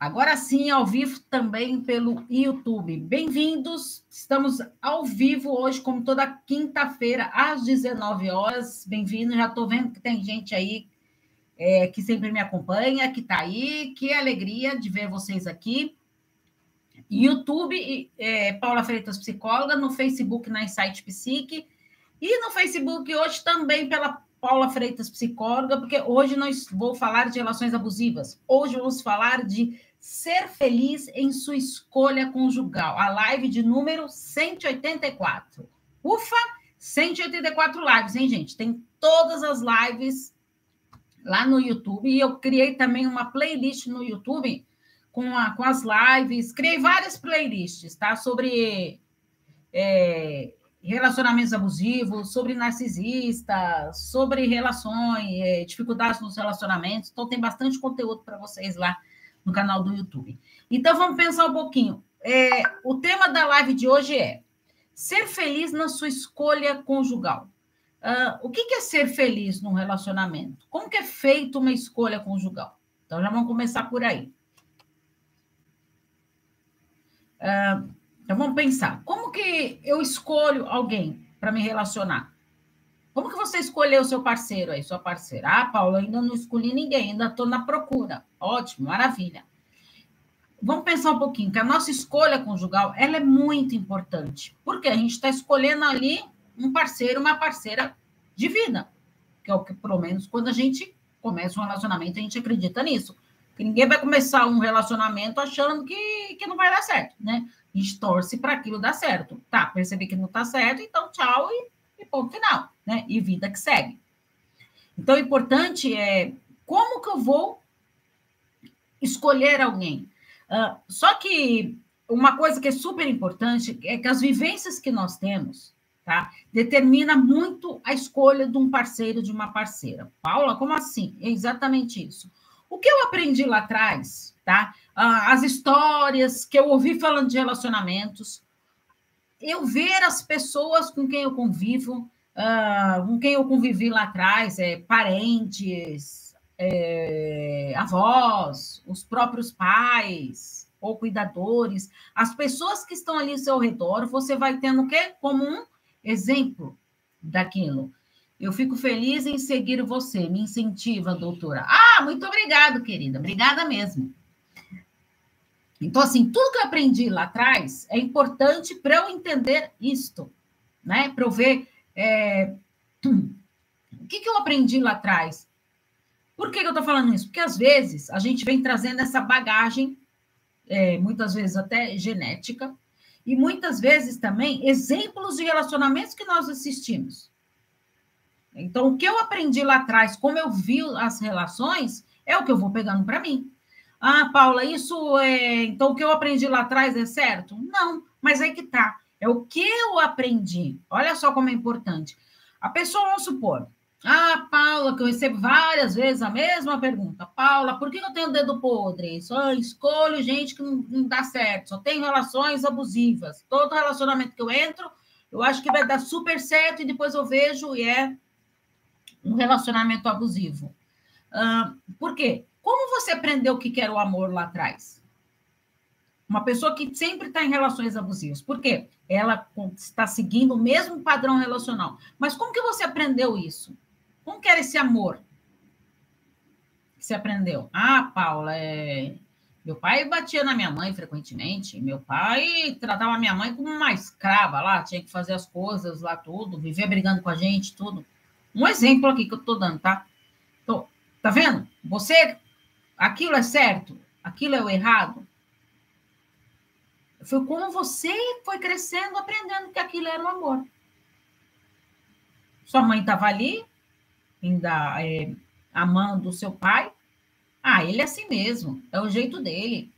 Agora sim, ao vivo também pelo YouTube. Bem-vindos. Estamos ao vivo hoje, como toda quinta-feira, às 19 horas. Bem-vindo. Já estou vendo que tem gente aí é, que sempre me acompanha, que está aí. Que alegria de ver vocês aqui. YouTube, é, Paula Freitas Psicóloga, no Facebook, na Insight Psique. E no Facebook hoje também pela Paula Freitas Psicóloga, porque hoje nós vou falar de relações abusivas. Hoje vamos falar de ser feliz em sua escolha conjugal. A live de número 184. Ufa! 184 lives, hein, gente? Tem todas as lives lá no YouTube. E eu criei também uma playlist no YouTube com, a, com as lives. Criei várias playlists, tá? Sobre é, relacionamentos abusivos, sobre narcisistas, sobre relações, é, dificuldades nos relacionamentos. Então, tem bastante conteúdo para vocês lá no canal do YouTube. Então, vamos pensar um pouquinho. É, o tema da live de hoje é ser feliz na sua escolha conjugal. Uh, o que, que é ser feliz num relacionamento? Como que é feita uma escolha conjugal? Então, já vamos começar por aí. Uh, então, vamos pensar. Como que eu escolho alguém para me relacionar? Como que você escolheu o seu parceiro aí, sua parceira? Ah, Paulo, ainda não escolhi ninguém, ainda estou na procura. Ótimo, maravilha. Vamos pensar um pouquinho, que a nossa escolha conjugal, ela é muito importante. Porque a gente está escolhendo ali um parceiro, uma parceira de vida. Que é o que, pelo menos, quando a gente começa um relacionamento, a gente acredita nisso. Que ninguém vai começar um relacionamento achando que, que não vai dar certo, né? A gente torce para aquilo dar certo. Tá, percebi que não está certo, então tchau e e ponto final, né? E vida que segue. Então, o importante é como que eu vou escolher alguém. Uh, só que uma coisa que é super importante é que as vivências que nós temos, tá? Determina muito a escolha de um parceiro, de uma parceira. Paula, como assim? É exatamente isso. O que eu aprendi lá atrás, tá? Uh, as histórias que eu ouvi falando de relacionamentos, eu ver as pessoas com quem eu convivo, uh, com quem eu convivi lá atrás, é, parentes, é, avós, os próprios pais ou cuidadores, as pessoas que estão ali ao seu redor, você vai tendo o quê? Como um exemplo daquilo. Eu fico feliz em seguir você, me incentiva, doutora. Ah, muito obrigado, querida. Obrigada mesmo. Então, assim, tudo que eu aprendi lá atrás é importante para eu entender isto, né? Para eu ver é... o que, que eu aprendi lá atrás. Por que, que eu estou falando isso? Porque às vezes a gente vem trazendo essa bagagem, é, muitas vezes até genética, e muitas vezes também exemplos de relacionamentos que nós assistimos. Então, o que eu aprendi lá atrás, como eu vi as relações, é o que eu vou pegando para mim. Ah, Paula, isso é. Então, o que eu aprendi lá atrás é certo? Não, mas aí que tá. É o que eu aprendi. Olha só como é importante. A pessoa, vamos supor, ah, Paula, que eu recebo várias vezes a mesma pergunta. Paula, por que eu tenho dedo podre? Só escolho gente que não, não dá certo, só tenho relações abusivas. Todo relacionamento que eu entro, eu acho que vai dar super certo e depois eu vejo e é um relacionamento abusivo. Ah, por quê? Como você aprendeu o que era o amor lá atrás? Uma pessoa que sempre está em relações abusivas. Por quê? Ela está seguindo o mesmo padrão relacional. Mas como que você aprendeu isso? Como que era esse amor que você aprendeu? Ah, Paula, é... meu pai batia na minha mãe frequentemente. Meu pai tratava minha mãe como uma escrava lá, tinha que fazer as coisas lá, tudo, viver brigando com a gente, tudo. Um exemplo aqui que eu estou dando, tá? Então, tá vendo? Você aquilo é certo, aquilo é o errado. Foi como você foi crescendo, aprendendo que aquilo era o amor. Sua mãe estava ali, ainda é, amando o seu pai. Ah, ele é assim mesmo, é o jeito dele.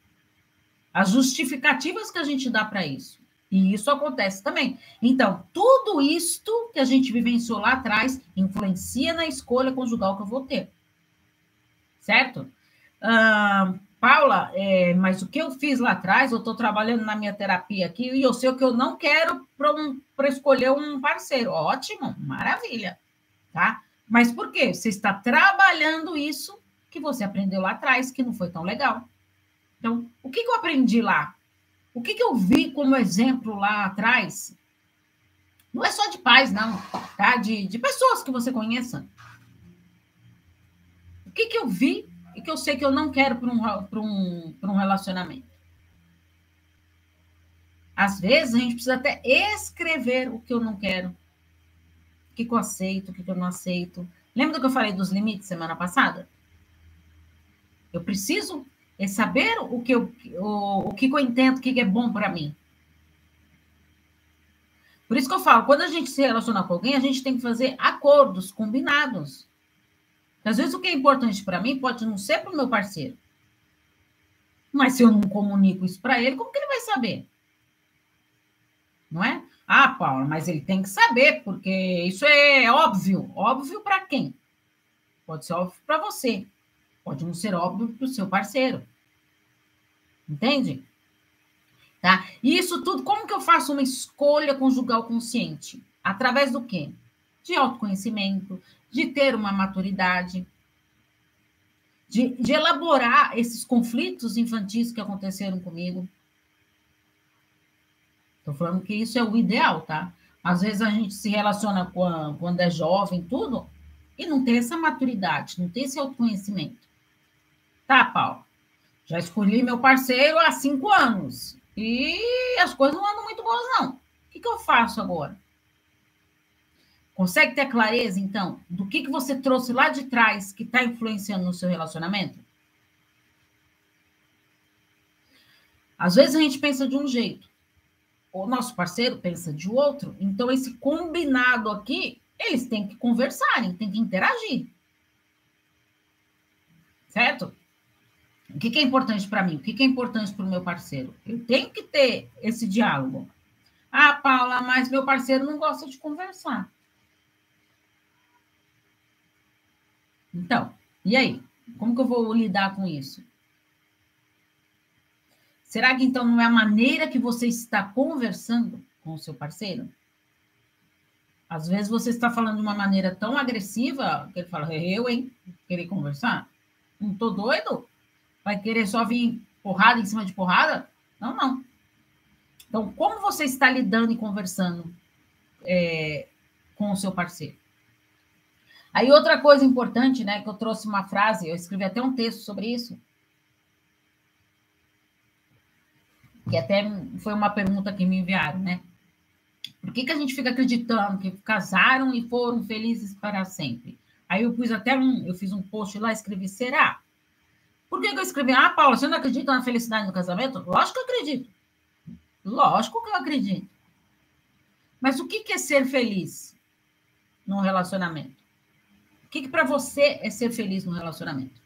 As justificativas que a gente dá para isso. E isso acontece também. Então, tudo isto que a gente vivenciou lá atrás influencia na escolha conjugal que eu vou ter. Certo? Paula, é, mas o que eu fiz lá atrás, eu estou trabalhando na minha terapia aqui e eu sei o que eu não quero para um, escolher um parceiro. Ótimo, maravilha, tá? Mas por quê? Você está trabalhando isso que você aprendeu lá atrás, que não foi tão legal. Então, o que, que eu aprendi lá? O que, que eu vi como exemplo lá atrás? Não é só de pais, não, tá? De, de pessoas que você conheça. O que, que eu vi e que eu sei que eu não quero para um, um, um relacionamento? Às vezes a gente precisa até escrever o que eu não quero, o que, eu aceito, o que, que eu não aceito. Lembra do que eu falei dos limites semana passada? Eu preciso é saber o que eu, o, o que eu entendo, o que é bom para mim. Por isso que eu falo, quando a gente se relaciona com alguém, a gente tem que fazer acordos, combinados. Às vezes o que é importante para mim pode não ser para o meu parceiro. Mas se eu não comunico isso para ele, como que ele vai saber? Não é? Ah, Paula, mas ele tem que saber, porque isso é óbvio. Óbvio para quem? Pode ser óbvio para você. Pode não ser óbvio para o seu parceiro. Entende? Tá? E isso tudo, como que eu faço uma escolha conjugal consciente? Através do quê? De autoconhecimento, de ter uma maturidade, de, de elaborar esses conflitos infantis que aconteceram comigo. Estou falando que isso é o ideal, tá? Às vezes a gente se relaciona com a, quando é jovem, tudo, e não tem essa maturidade, não tem esse autoconhecimento. Tá, Paulo? Já escolhi meu parceiro há cinco anos. E as coisas não andam muito boas, não. O que, que eu faço agora? Consegue ter clareza, então, do que, que você trouxe lá de trás que está influenciando no seu relacionamento? Às vezes a gente pensa de um jeito, o nosso parceiro pensa de outro, então esse combinado aqui, eles têm que conversarem, têm que interagir. Certo? O que, que é importante para mim? O que, que é importante para o meu parceiro? Eu tenho que ter esse diálogo. Ah, Paula, mas meu parceiro não gosta de conversar. Então, e aí? Como que eu vou lidar com isso? Será que então não é a maneira que você está conversando com o seu parceiro? Às vezes você está falando de uma maneira tão agressiva que ele fala, eu, hein? Querer conversar? Não tô doido? Vai querer só vir porrada em cima de porrada? Não, não. Então, como você está lidando e conversando é, com o seu parceiro? Aí, outra coisa importante, né, que eu trouxe uma frase, eu escrevi até um texto sobre isso, que até foi uma pergunta que me enviaram, né? Por que, que a gente fica acreditando que casaram e foram felizes para sempre? Aí eu pus até um, eu fiz um post lá, escrevi, será? Por que, que eu escrevi? Ah, Paula, você não acredita na felicidade no casamento? Lógico que eu acredito. Lógico que eu acredito. Mas o que, que é ser feliz num relacionamento? Que, que para você é ser feliz num relacionamento?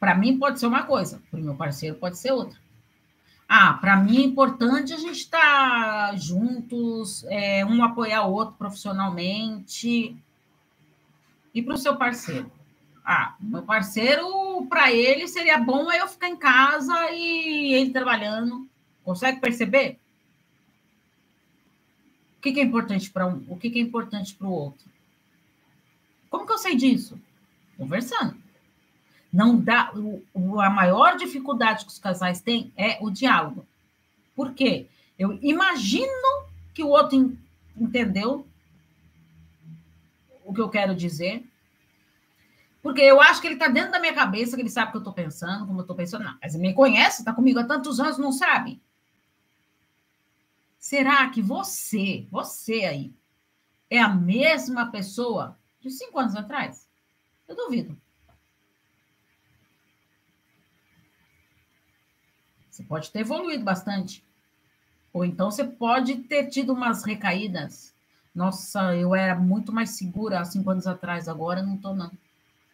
Para mim pode ser uma coisa, para o meu parceiro pode ser outra. Ah, para mim é importante a gente estar tá juntos, é, um apoiar o outro profissionalmente. E para o seu parceiro? Ah, meu parceiro, para ele seria bom eu ficar em casa e ele trabalhando. Consegue perceber? Que, que é importante para um? O que, que é importante para o outro? Como que eu sei disso? Conversando. Não dá. O, a maior dificuldade que os casais têm é o diálogo. Por quê? Eu imagino que o outro entendeu o que eu quero dizer, porque eu acho que ele está dentro da minha cabeça, que ele sabe o que eu estou pensando, como eu estou pensando. Não, mas ele me conhece, está comigo há tantos anos, não sabe? Será que você, você aí, é a mesma pessoa de cinco anos atrás? Eu duvido. Você pode ter evoluído bastante. Ou então você pode ter tido umas recaídas. Nossa, eu era muito mais segura há cinco anos atrás, agora não estou, não.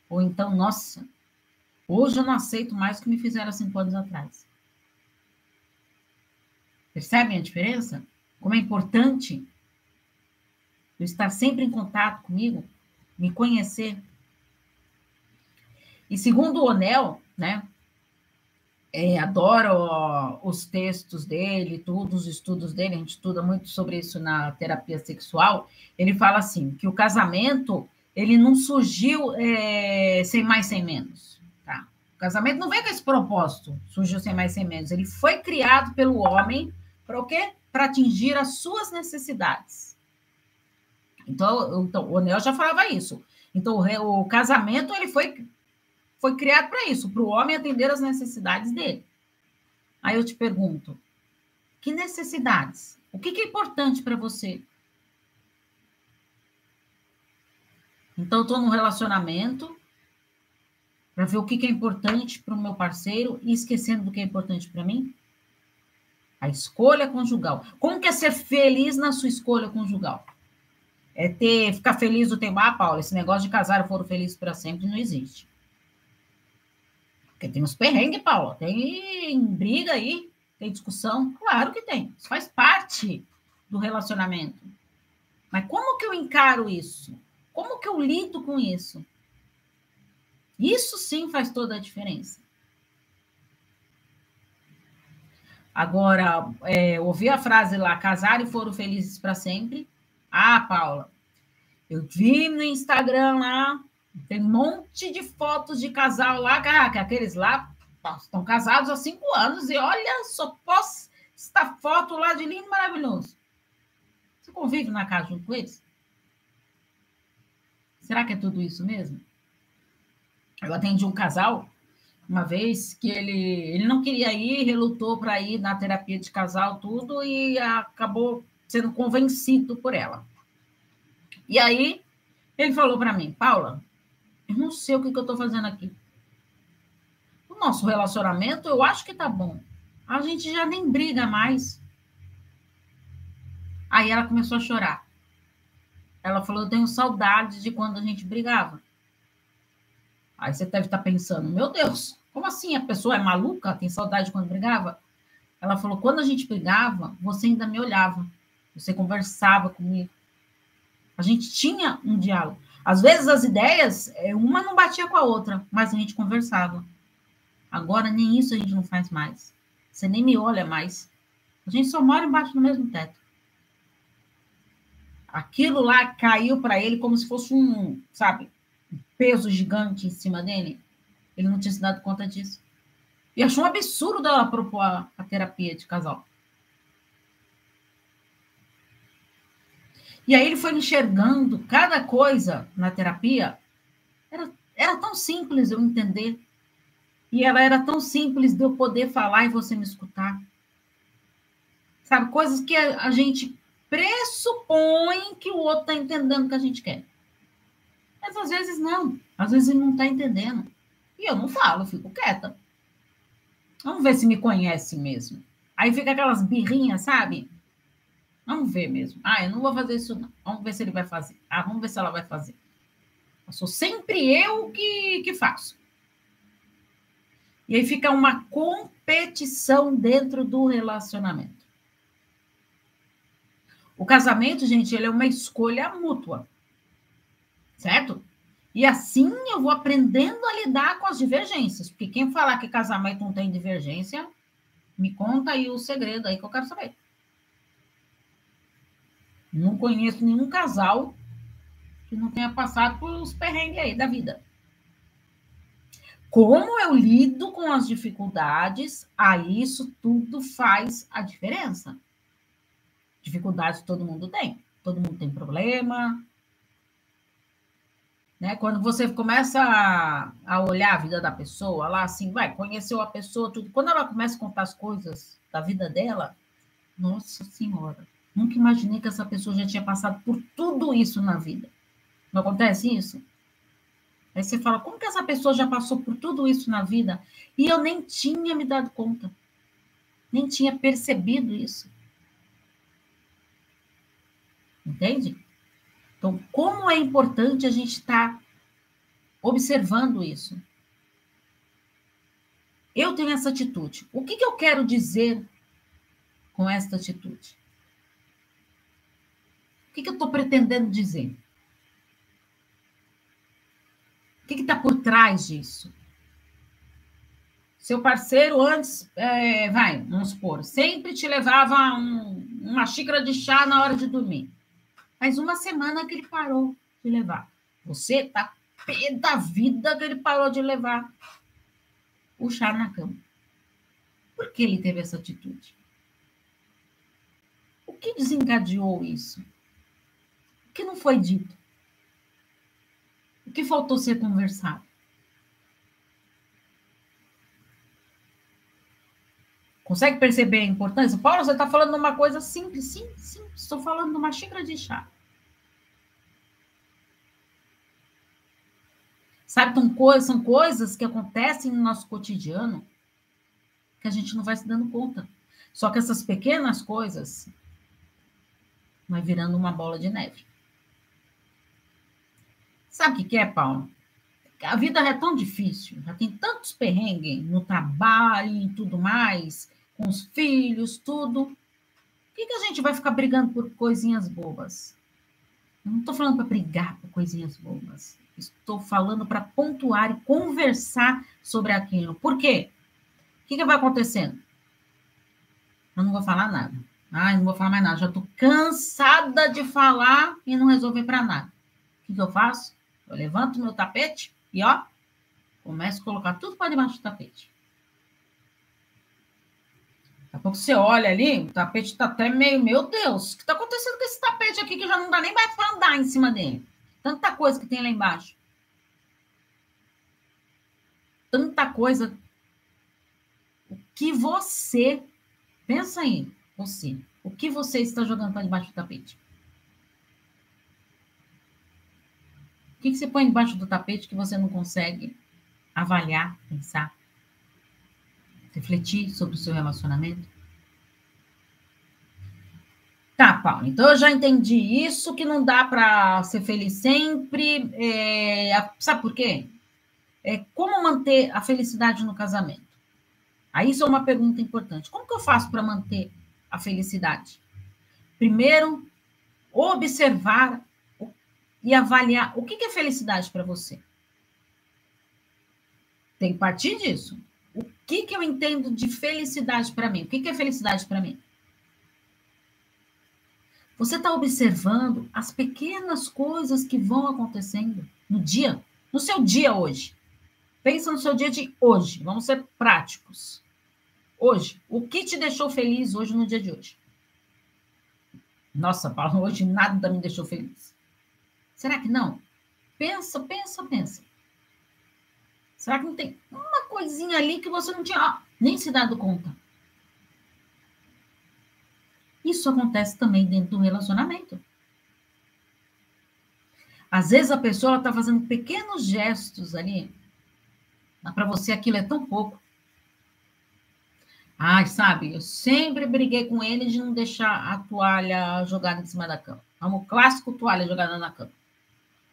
Ou então, nossa, hoje eu não aceito mais o que me fizeram há cinco anos atrás. Percebem a diferença? Como é importante eu estar sempre em contato comigo, me conhecer. E segundo o Onel, né, é, adoro os textos dele, todos os estudos dele, a gente estuda muito sobre isso na terapia sexual. Ele fala assim: que o casamento ele não surgiu é, sem mais, sem menos. Tá? O casamento não vem com esse propósito, surgiu sem mais sem menos. Ele foi criado pelo homem para o quê? Para atingir as suas necessidades. Então, então o Neo já falava isso. Então, o, o casamento ele foi, foi criado para isso, para o homem atender as necessidades dele. Aí eu te pergunto, que necessidades? O que, que é importante para você? Então, estou num relacionamento para ver o que, que é importante para o meu parceiro e esquecendo do que é importante para mim? A escolha conjugal. Como que é ser feliz na sua escolha conjugal? É ter, ficar feliz o tempo. Ah, Paula, esse negócio de casar e foram felizes para sempre não existe. Porque tem uns perrengues, Paula. Tem briga aí, tem discussão. Claro que tem. Isso faz parte do relacionamento. Mas como que eu encaro isso? Como que eu lido com isso? Isso sim faz toda a diferença. Agora, é, ouvi a frase lá, casar e foram felizes para sempre. Ah, Paula, eu vi no Instagram lá, tem um monte de fotos de casal lá, que aqueles lá estão casados há cinco anos, e olha, só posso esta foto lá de lindo maravilhoso. Você convive na casa junto com eles? Será que é tudo isso mesmo? Eu atendi um casal uma vez que ele, ele não queria ir, relutou para ir na terapia de casal, tudo, e acabou sendo convencido por ela. E aí ele falou para mim, Paula, eu não sei o que, que eu estou fazendo aqui. O nosso relacionamento, eu acho que tá bom. A gente já nem briga mais. Aí ela começou a chorar. Ela falou: Eu tenho saudade de quando a gente brigava. Aí você deve estar pensando: Meu Deus, como assim? A pessoa é maluca? Tem saudade de quando brigava? Ela falou: Quando a gente brigava, você ainda me olhava. Você conversava comigo. A gente tinha um diálogo. Às vezes as ideias, é, uma não batia com a outra, mas a gente conversava. Agora nem isso a gente não faz mais. Você nem me olha mais. A gente só mora embaixo do mesmo teto. Aquilo lá caiu para ele como se fosse um, sabe, peso gigante em cima dele. Ele não tinha se dado conta disso. E achou um absurdo ela propor a, a terapia de casal. E aí ele foi enxergando cada coisa na terapia. Era, era tão simples eu entender. E ela era tão simples de eu poder falar e você me escutar. Sabe, coisas que a, a gente pressupõe que o outro está entendendo o que a gente quer. Mas às vezes não. Às vezes ele não está entendendo. E eu não falo, eu fico quieta. Vamos ver se me conhece mesmo. Aí fica aquelas birrinhas, sabe? Vamos ver mesmo. Ah, eu não vou fazer isso, não. Vamos ver se ele vai fazer. Ah, vamos ver se ela vai fazer. Eu sou sempre eu que, que faço. E aí fica uma competição dentro do relacionamento. O casamento, gente, ele é uma escolha mútua. Certo? E assim eu vou aprendendo a lidar com as divergências. Porque quem falar que casamento não tem divergência, me conta aí o segredo aí que eu quero saber. Não conheço nenhum casal que não tenha passado por os perrengues aí da vida. Como eu lido com as dificuldades, aí isso tudo faz a diferença. Dificuldades todo mundo tem. Todo mundo tem problema. Né? Quando você começa a, a olhar a vida da pessoa, lá assim, vai, conheceu a pessoa, tudo. Quando ela começa a contar as coisas da vida dela, nossa senhora, Nunca imaginei que essa pessoa já tinha passado por tudo isso na vida. Não acontece isso? Aí você fala, como que essa pessoa já passou por tudo isso na vida? E eu nem tinha me dado conta. Nem tinha percebido isso. Entende? Então, como é importante a gente estar tá observando isso. Eu tenho essa atitude. O que, que eu quero dizer com esta atitude? que, que eu estou pretendendo dizer? O que está por trás disso? Seu parceiro antes, é, vai, vamos supor, sempre te levava um, uma xícara de chá na hora de dormir. Faz uma semana que ele parou de levar. Você está pé da vida que ele parou de levar. o chá na cama. Por que ele teve essa atitude? O que desencadeou isso? O que não foi dito? O que faltou ser conversado? Consegue perceber a importância? Paulo, você está falando uma coisa simples. Sim, sim, estou falando de uma xícara de chá. Sabe, são coisas, são coisas que acontecem no nosso cotidiano que a gente não vai se dando conta. Só que essas pequenas coisas vai virando uma bola de neve. Sabe o que é, Paulo? A vida é tão difícil, já tem tantos perrengues no trabalho e tudo mais, com os filhos, tudo. Por que, que a gente vai ficar brigando por coisinhas bobas? Eu não estou falando para brigar por coisinhas bobas. Estou falando para pontuar e conversar sobre aquilo. Por quê? O que, que vai acontecendo? Eu não vou falar nada. Ah, não vou falar mais nada. Já estou cansada de falar e não resolver para nada. O que, que eu faço? Eu levanto meu tapete e, ó, começo a colocar tudo para debaixo do tapete. Daqui a pouco você olha ali, o tapete está até meio, meu Deus, o que está acontecendo com esse tapete aqui que já não dá nem mais para andar em cima dele? Tanta coisa que tem lá embaixo. Tanta coisa. O que você. Pensa aí, você. O que você está jogando para debaixo do tapete? O que, que você põe debaixo do tapete que você não consegue avaliar, pensar, refletir sobre o seu relacionamento? Tá, Paulo. Então eu já entendi isso, que não dá para ser feliz sempre. É, sabe por quê? É, como manter a felicidade no casamento? Aí isso é uma pergunta importante. Como que eu faço para manter a felicidade? Primeiro, observar e avaliar o que é felicidade para você. Tem que partir disso. Que, que eu entendo de felicidade para mim? O que, que é felicidade para mim? Você está observando as pequenas coisas que vão acontecendo no dia, no seu dia hoje. Pensa no seu dia de hoje. Vamos ser práticos. Hoje, o que te deixou feliz hoje no dia de hoje? Nossa, Paulo, hoje nada me deixou feliz. Será que não? Pensa, pensa, pensa. Será que não tem uma coisinha ali que você não tinha nem se dado conta? Isso acontece também dentro do relacionamento. Às vezes a pessoa está fazendo pequenos gestos ali, mas para você aquilo é tão pouco. Ai, sabe, eu sempre briguei com ele de não deixar a toalha jogada em cima da cama. É um clássico toalha jogada na cama.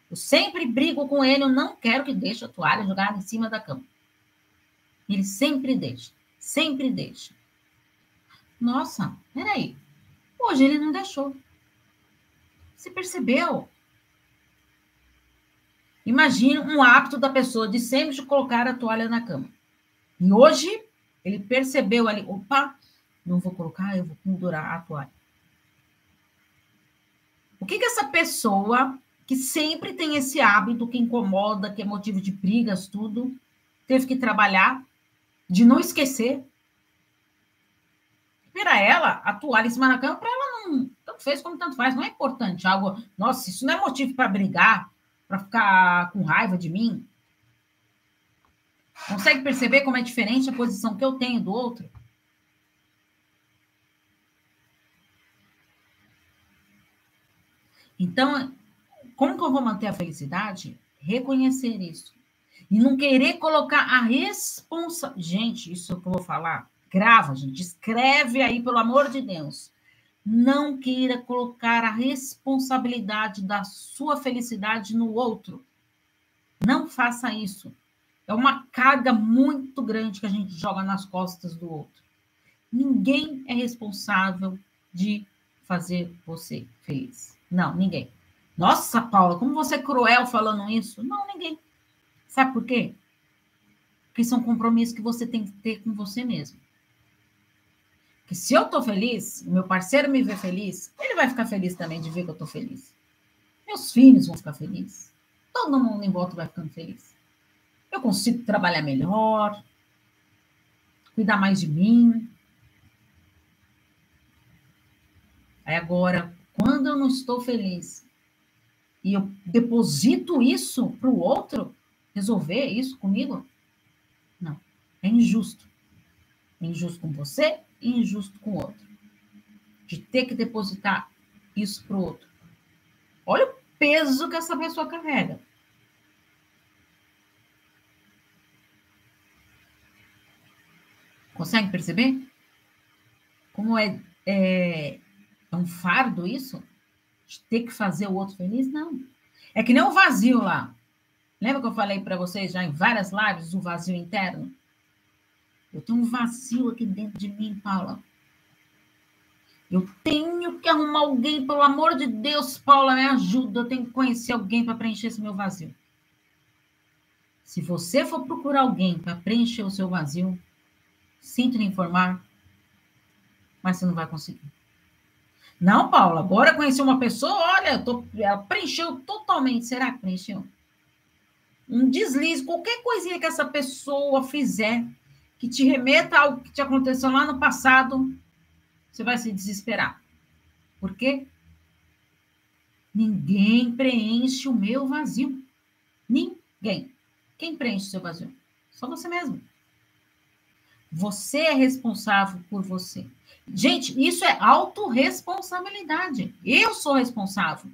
Eu sempre brigo com ele, eu não quero que deixe a toalha jogada em cima da cama. Ele sempre deixa, sempre deixa. Nossa, peraí. Hoje ele não deixou. Você percebeu? Imagina um hábito da pessoa de sempre colocar a toalha na cama. E hoje ele percebeu ali, opa, não vou colocar, eu vou pendurar a toalha. O que que essa pessoa que sempre tem esse hábito que incomoda, que é motivo de brigas, tudo, teve que trabalhar de não esquecer para ela, a toalha em cima da cama, para ela não. Tanto fez como tanto faz, não é importante. Algo, nossa, isso não é motivo para brigar, para ficar com raiva de mim. Consegue perceber como é diferente a posição que eu tenho do outro? Então, como que eu vou manter a felicidade? Reconhecer isso. E não querer colocar a responsa. Gente, isso que eu vou falar Grava, gente, escreve aí, pelo amor de Deus. Não queira colocar a responsabilidade da sua felicidade no outro. Não faça isso. É uma carga muito grande que a gente joga nas costas do outro. Ninguém é responsável de fazer você feliz. Não, ninguém. Nossa, Paula, como você é cruel falando isso? Não, ninguém. Sabe por quê? Porque são compromissos que você tem que ter com você mesmo. Que se eu estou feliz, meu parceiro me vê feliz, ele vai ficar feliz também de ver que eu estou feliz. Meus filhos vão ficar felizes. Todo mundo em volta vai ficando feliz. Eu consigo trabalhar melhor. cuidar mais de mim. Aí agora, quando eu não estou feliz e eu deposito isso para o outro resolver isso comigo, não, é injusto. É injusto com você e injusto com o outro. De ter que depositar isso para o outro. Olha o peso que essa pessoa carrega. Consegue perceber? Como é, é, é um fardo isso? De ter que fazer o outro feliz? Não. É que nem o vazio lá. Lembra que eu falei para vocês já em várias lives o vazio interno? Eu tenho um vazio aqui dentro de mim, Paula. Eu tenho que arrumar alguém, pelo amor de Deus, Paula, me ajuda. Eu tenho que conhecer alguém para preencher esse meu vazio. Se você for procurar alguém para preencher o seu vazio, sinto lhe informar, mas você não vai conseguir. Não, Paula, agora conheci uma pessoa, olha, tô, ela preencheu totalmente. Será que preencheu? Um deslize, qualquer coisinha que essa pessoa fizer que te remeta ao que te aconteceu lá no passado, você vai se desesperar. Por quê? Ninguém preenche o meu vazio. Ninguém. Quem preenche o seu vazio? Só você mesmo. Você é responsável por você. Gente, isso é autorresponsabilidade. Eu sou responsável.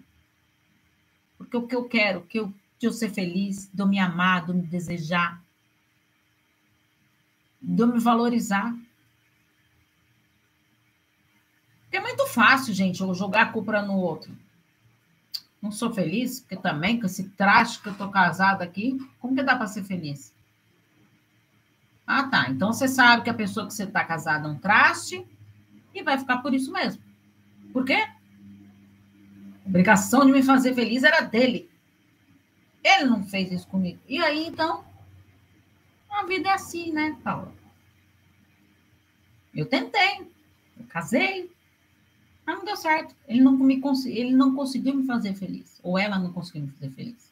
Porque o que eu quero, que eu, de eu ser feliz, de eu me amar, de eu me desejar, de eu me valorizar. Porque é muito fácil, gente, eu jogar a culpa no outro. Não sou feliz, porque também com esse traste que eu tô casada aqui, como que dá para ser feliz? Ah, tá. Então você sabe que a pessoa que você está casada é um traste e vai ficar por isso mesmo. Por quê? A obrigação de me fazer feliz era dele. Ele não fez isso comigo. E aí, então, a vida é assim, né, Paula? Eu tentei, eu casei, mas não deu certo. Ele não, me, ele não conseguiu me fazer feliz. Ou ela não conseguiu me fazer feliz.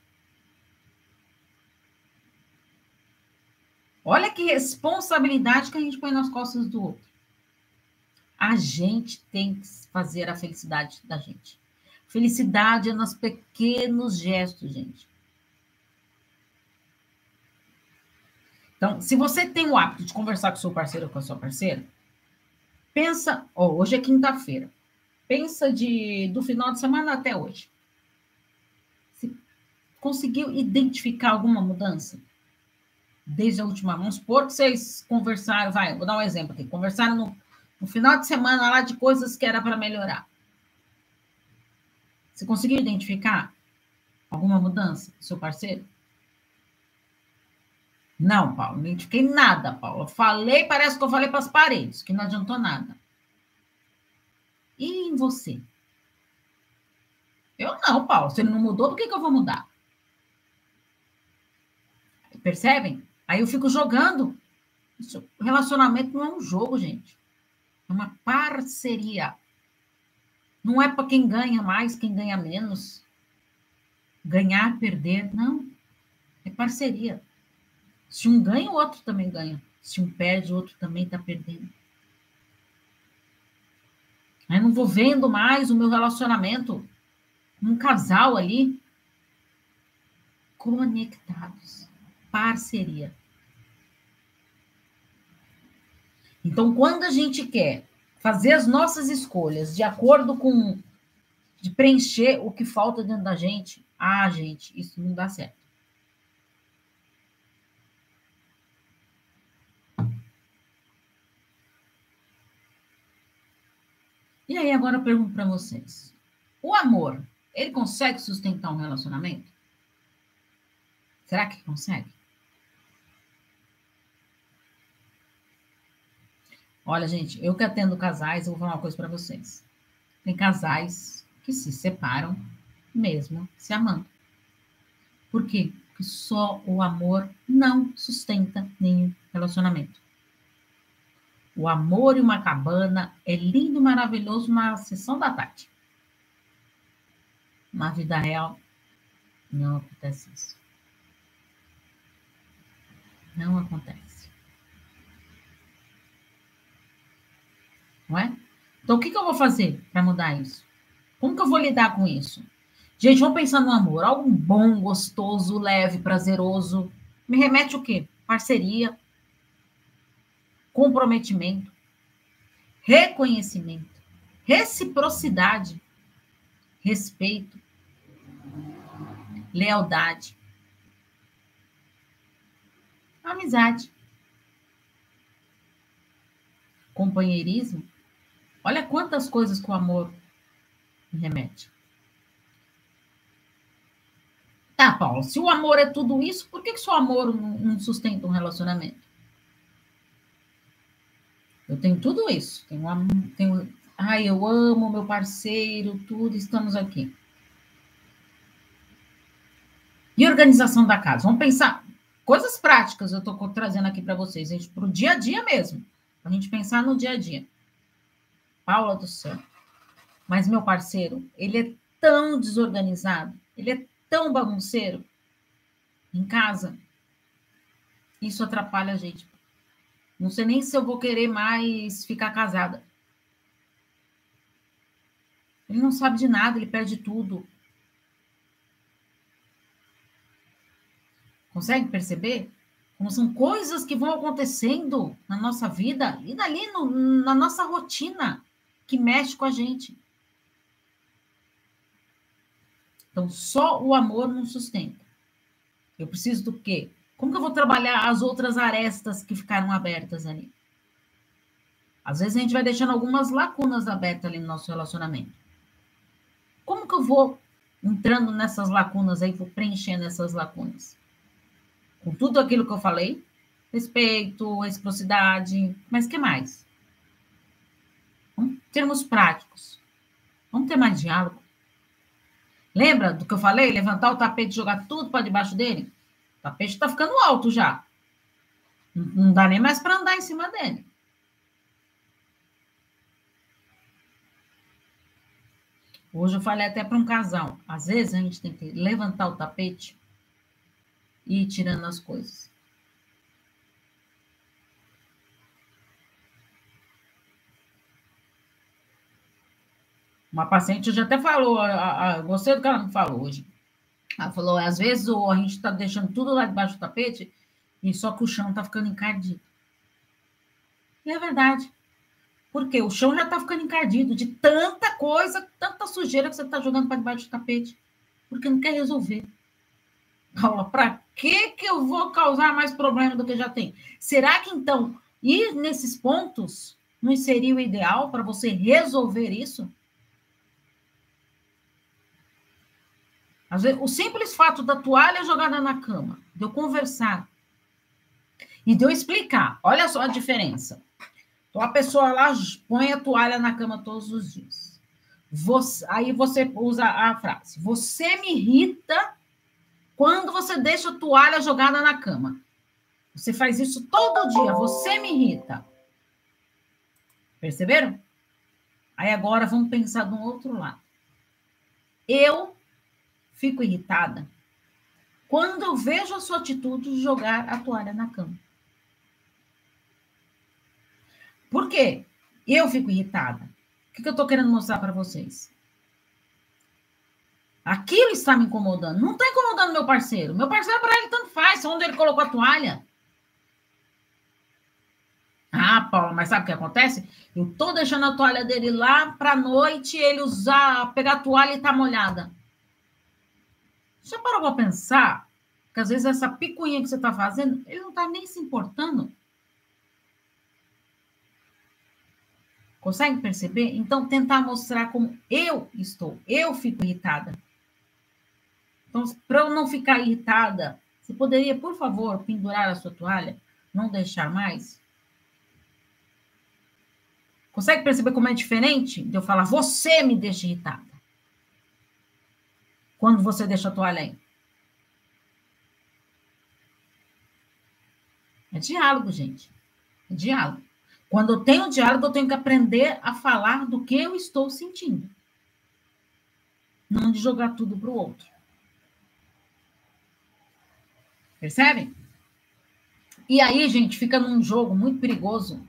Olha que responsabilidade que a gente põe nas costas do outro. A gente tem que fazer a felicidade da gente. Felicidade é nos pequenos gestos, gente. Então, se você tem o hábito de conversar com seu parceiro ou com a sua parceira, pensa, hoje é quinta-feira. Pensa de do final de semana até hoje. Se conseguiu identificar alguma mudança? desde a última. Vamos supor que vocês conversaram, vai, vou dar um exemplo aqui. Conversaram no, no final de semana lá de coisas que era para melhorar. Você conseguiu identificar alguma mudança seu parceiro? Não, Paulo, não identifiquei nada, Paulo. falei, parece que eu falei para as paredes, que não adiantou nada. E em você? Eu não, Paulo. Se ele não mudou, por que, que eu vou mudar? Percebem? Aí eu fico jogando. Isso, relacionamento não é um jogo, gente. É uma parceria. Não é para quem ganha mais, quem ganha menos. Ganhar, perder, não. É parceria. Se um ganha, o outro também ganha. Se um perde, o outro também está perdendo. Eu não vou vendo mais o meu relacionamento, um casal ali, conectados. Parceria. Então, quando a gente quer fazer as nossas escolhas de acordo com de preencher o que falta dentro da gente, ah, gente, isso não dá certo. E aí agora eu pergunto para vocês: o amor, ele consegue sustentar um relacionamento? Será que consegue? Olha, gente, eu que atendo casais, eu vou falar uma coisa para vocês. Tem casais que se separam mesmo se amando. Por quê? Porque só o amor não sustenta nenhum relacionamento. O amor e uma cabana é lindo maravilhoso na sessão da tarde. Na vida real, não acontece isso. Não acontece. Então, o que, que eu vou fazer para mudar isso? Como que eu vou lidar com isso? Gente, vamos pensar no amor. Algo bom, gostoso, leve, prazeroso. Me remete o quê? Parceria, comprometimento, reconhecimento, reciprocidade, respeito, lealdade, amizade, companheirismo. Olha quantas coisas que o amor me remete. Tá, Paulo, se o amor é tudo isso, por que, que só amor não sustenta um relacionamento? Eu tenho tudo isso. Tenho, tenho, ai, eu amo meu parceiro, tudo, estamos aqui. E organização da casa? Vamos pensar coisas práticas, eu estou trazendo aqui para vocês, gente, para o dia a dia mesmo. Para a gente pensar no dia a dia. Paula do céu. Mas meu parceiro, ele é tão desorganizado, ele é tão bagunceiro em casa. Isso atrapalha a gente. Não sei nem se eu vou querer mais ficar casada. Ele não sabe de nada, ele perde tudo. Consegue perceber? Como são coisas que vão acontecendo na nossa vida e dali no, na nossa rotina que mexe com a gente. Então, só o amor não sustenta. Eu preciso do quê? Como que eu vou trabalhar as outras arestas que ficaram abertas ali? Às vezes a gente vai deixando algumas lacunas abertas ali no nosso relacionamento. Como que eu vou entrando nessas lacunas aí, vou preenchendo essas lacunas? Com tudo aquilo que eu falei, respeito, reciprocidade, mas que mais? Vamos termos práticos. Vamos ter mais diálogo. Lembra do que eu falei? Levantar o tapete e jogar tudo para debaixo dele? O tapete está ficando alto já. Não dá nem mais para andar em cima dele. Hoje eu falei até para um casal. Às vezes a gente tem que levantar o tapete e ir tirando as coisas. Uma paciente já até falou, a, a, gostei do que ela me falou hoje. Ela falou, às vezes a gente está deixando tudo lá debaixo do tapete e só que o chão está ficando encardido. E é verdade. Porque o chão já está ficando encardido de tanta coisa, tanta sujeira que você está jogando para debaixo do tapete. Porque não quer resolver. Paula, para que, que eu vou causar mais problema do que já tem? Será que então ir nesses pontos não seria o ideal para você resolver isso? Vezes, o simples fato da toalha jogada na cama, de eu conversar e de eu explicar, olha só a diferença. Então, a pessoa lá põe a toalha na cama todos os dias. Você, aí você usa a frase: Você me irrita quando você deixa a toalha jogada na cama. Você faz isso todo dia, você me irrita. Perceberam? Aí agora vamos pensar de um outro lado. Eu fico irritada quando eu vejo a sua atitude de jogar a toalha na cama. Por quê? Eu fico irritada. O que eu estou querendo mostrar para vocês? Aquilo está me incomodando. Não está incomodando meu parceiro. Meu parceiro, para ele, tanto faz. Onde ele colocou a toalha. Ah, Paula, mas sabe o que acontece? Eu estou deixando a toalha dele lá para noite, ele usar, pegar a toalha e está molhada. Já parou para pensar que às vezes essa picuinha que você está fazendo, ele não está nem se importando? Consegue perceber? Então, tentar mostrar como eu estou. Eu fico irritada. Então, para eu não ficar irritada, você poderia, por favor, pendurar a sua toalha? Não deixar mais? Consegue perceber como é diferente de eu falar, você me deixa irritada? Quando você deixa a toalha aí? É diálogo, gente. É diálogo. Quando eu tenho diálogo, eu tenho que aprender a falar do que eu estou sentindo. Não de jogar tudo para o outro. Percebe? E aí, gente, fica num jogo muito perigoso.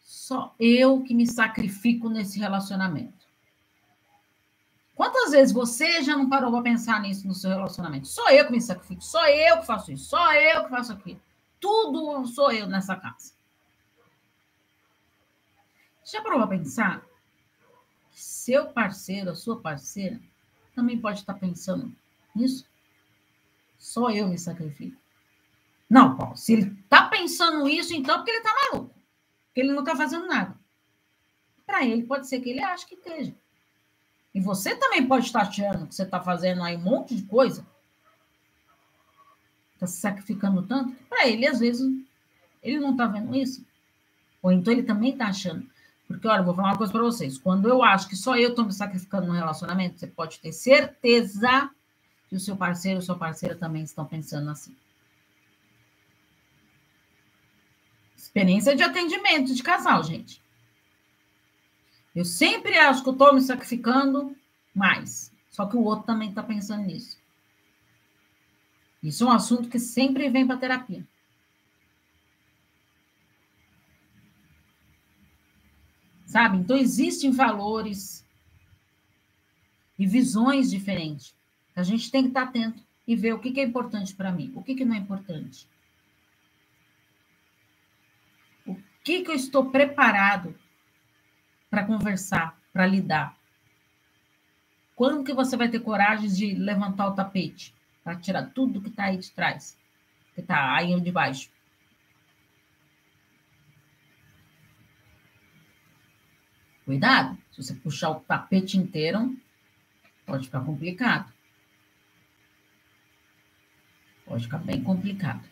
só eu que me sacrifico nesse relacionamento. Quantas vezes você já não parou para pensar nisso no seu relacionamento? Só eu que me sacrifico, só eu que faço isso, só eu que faço aquilo. Tudo sou eu nessa casa. Já parou para pensar? Seu parceiro, a sua parceira, também pode estar pensando nisso? Só eu me sacrifico. Não, Paulo, se ele está pensando isso, então é porque ele está maluco. Porque ele não está fazendo nada. Para ele, pode ser que ele ache que esteja. E você também pode estar achando que você está fazendo aí um monte de coisa. Está se sacrificando tanto. Para ele, às vezes, ele não está vendo isso. Ou então ele também está achando. Porque, olha, vou falar uma coisa para vocês. Quando eu acho que só eu estou me sacrificando no relacionamento, você pode ter certeza que o seu parceiro ou sua parceira também estão pensando assim. Experiência de atendimento de casal, gente. Eu sempre acho que eu estou me sacrificando mais. Só que o outro também está pensando nisso. Isso é um assunto que sempre vem para terapia. Sabe? Então, existem valores e visões diferentes. A gente tem que estar tá atento e ver o que é importante para mim, o que não é importante. O que, que eu estou preparado para conversar, para lidar? Quando que você vai ter coragem de levantar o tapete para tirar tudo que está aí de trás, que está aí de baixo? Cuidado, se você puxar o tapete inteiro, pode ficar complicado. Pode ficar bem complicado.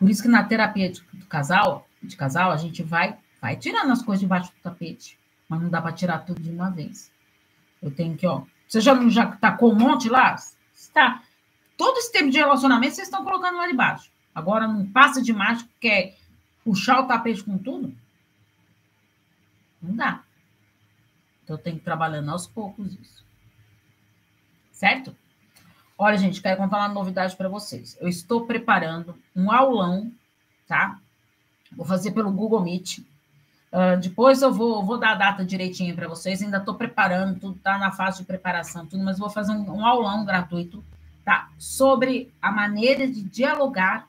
Por isso que na terapia de, do casal, de casal, a gente vai Vai tirando as coisas debaixo do tapete, mas não dá para tirar tudo de uma vez. Eu tenho que, ó. Você já não já tacou um monte lá? Está. Todo esse tempo de relacionamento vocês estão colocando lá debaixo. Agora não passa de mágico, quer puxar o tapete com tudo? Não dá. Então tenho que ir trabalhando aos poucos isso. Certo? Olha, gente, quero contar uma novidade para vocês. Eu estou preparando um aulão, tá? Vou fazer pelo Google Meet Uh, depois eu vou, vou dar a data direitinho para vocês, ainda estou preparando, tudo está na fase de preparação, tudo, mas vou fazer um, um aulão gratuito, tá? Sobre a maneira de dialogar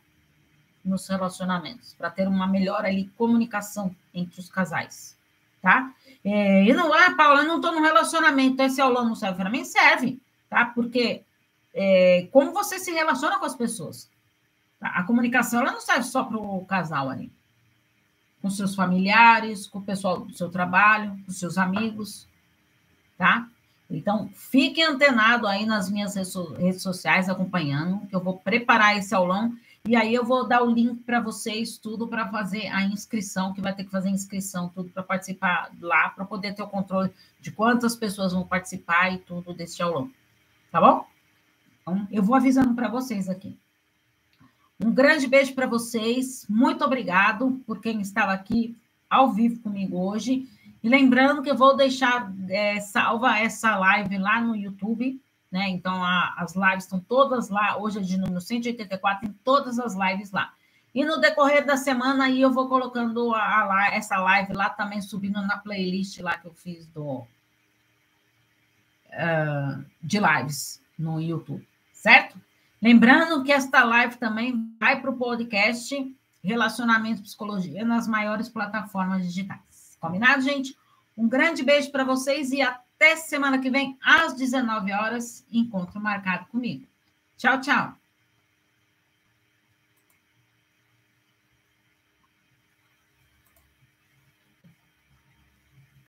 nos relacionamentos, para ter uma melhor ali comunicação entre os casais, tá? É, e não, ah, Paula, eu não estou no relacionamento, esse aulão não serve para mim? Serve, tá? Porque é, como você se relaciona com as pessoas. Tá? A comunicação ela não serve só para o casal ali com seus familiares, com o pessoal do seu trabalho, com seus amigos, tá? Então, fiquem antenados aí nas minhas redes sociais acompanhando, que eu vou preparar esse aulão e aí eu vou dar o link para vocês, tudo para fazer a inscrição, que vai ter que fazer inscrição, tudo para participar lá, para poder ter o controle de quantas pessoas vão participar e tudo desse aulão. Tá bom? Então, eu vou avisando para vocês aqui. Um grande beijo para vocês. Muito obrigado por quem estava aqui ao vivo comigo hoje. E lembrando que eu vou deixar é, salva essa live lá no YouTube, né? Então, a, as lives estão todas lá. Hoje é de número 184, tem todas as lives lá. E no decorrer da semana aí eu vou colocando a, a, essa live lá também, subindo na playlist lá que eu fiz do, uh, de lives no YouTube, certo? Lembrando que esta live também vai para o podcast Relacionamento Psicologia nas maiores plataformas digitais. Combinado, gente? Um grande beijo para vocês e até semana que vem, às 19 horas, encontro marcado comigo. Tchau, tchau.